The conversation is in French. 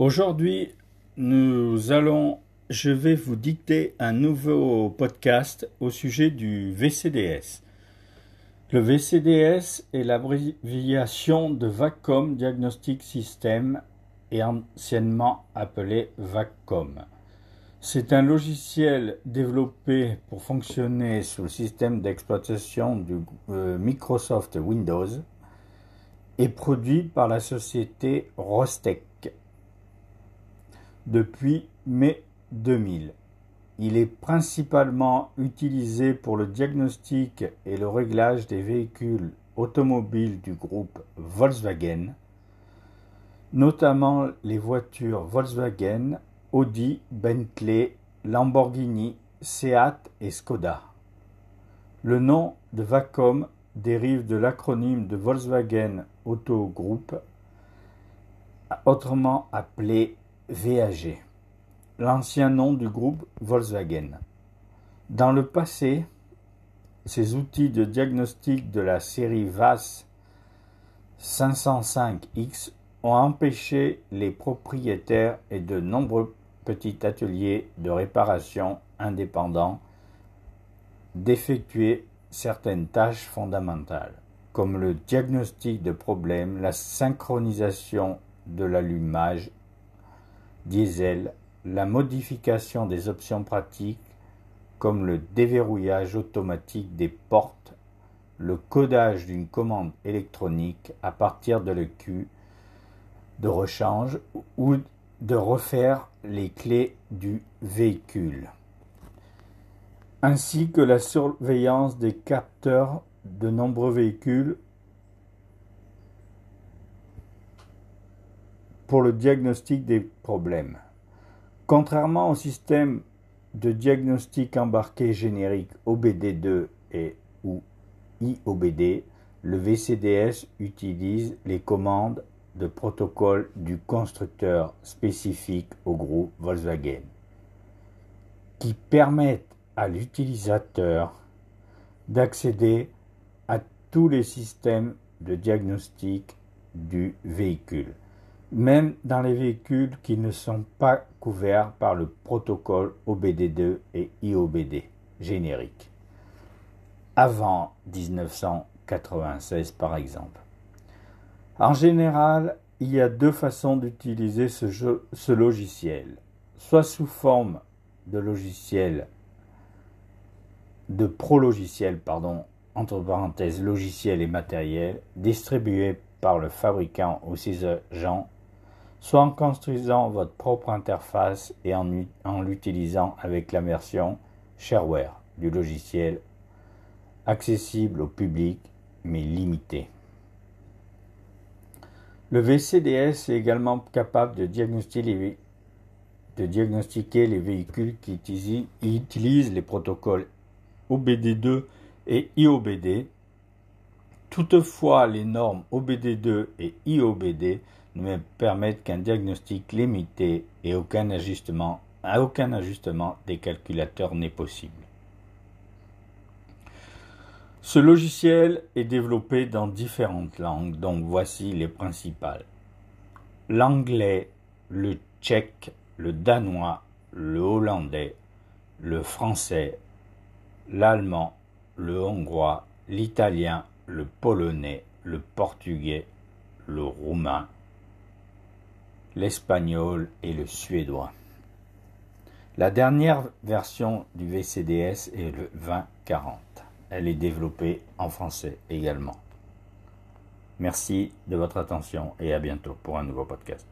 Aujourd'hui, nous allons, je vais vous dicter un nouveau podcast au sujet du VCDS. Le VCDS est l'abréviation de Vacuum Diagnostic System et anciennement appelé VACCOM. C'est un logiciel développé pour fonctionner sous le système d'exploitation du euh, Microsoft Windows et produit par la société Rostec depuis mai 2000. Il est principalement utilisé pour le diagnostic et le réglage des véhicules automobiles du groupe Volkswagen, notamment les voitures Volkswagen, Audi, Bentley, Lamborghini, Seat et Skoda. Le nom de Vacom dérive de l'acronyme de Volkswagen Auto Group, autrement appelé VAG, l'ancien nom du groupe Volkswagen. Dans le passé, ces outils de diagnostic de la série VAS 505X ont empêché les propriétaires et de nombreux petits ateliers de réparation indépendants d'effectuer certaines tâches fondamentales, comme le diagnostic de problèmes, la synchronisation de l'allumage diesel, la modification des options pratiques comme le déverrouillage automatique des portes, le codage d'une commande électronique à partir de l'EQ de rechange ou de refaire les clés du véhicule, ainsi que la surveillance des capteurs de nombreux véhicules pour le diagnostic des problèmes. Contrairement au système de diagnostic embarqué générique OBD2 et ou IOBD, le VCDS utilise les commandes de protocole du constructeur spécifique au groupe Volkswagen, qui permettent à l'utilisateur d'accéder à tous les systèmes de diagnostic du véhicule même dans les véhicules qui ne sont pas couverts par le protocole OBD2 et IOBD générique, avant 1996 par exemple. En général, il y a deux façons d'utiliser ce, logiciel, soit sous forme de logiciel, de pro-logiciel, pardon, entre parenthèses logiciel et matériel, distribué par le fabricant ou ses agents soit en construisant votre propre interface et en, l'utilisant avec la version shareware du logiciel, accessible au public mais limité. Le VCDS est également capable de diagnostiquer les, de diagnostiquer les véhicules qui utilisent les protocoles OBD2 et IOBD. Toutefois, les normes OBD2 et IOBD ne permettent qu'un diagnostic limité et aucun ajustement, aucun ajustement des calculateurs n'est possible. Ce logiciel est développé dans différentes langues, donc voici les principales. L'anglais, le tchèque, le danois, le hollandais, le français, l'allemand, le hongrois, l'italien, le polonais, le portugais, le roumain, l'espagnol et le suédois. La dernière version du VCDS est le 2040. Elle est développée en français également. Merci de votre attention et à bientôt pour un nouveau podcast.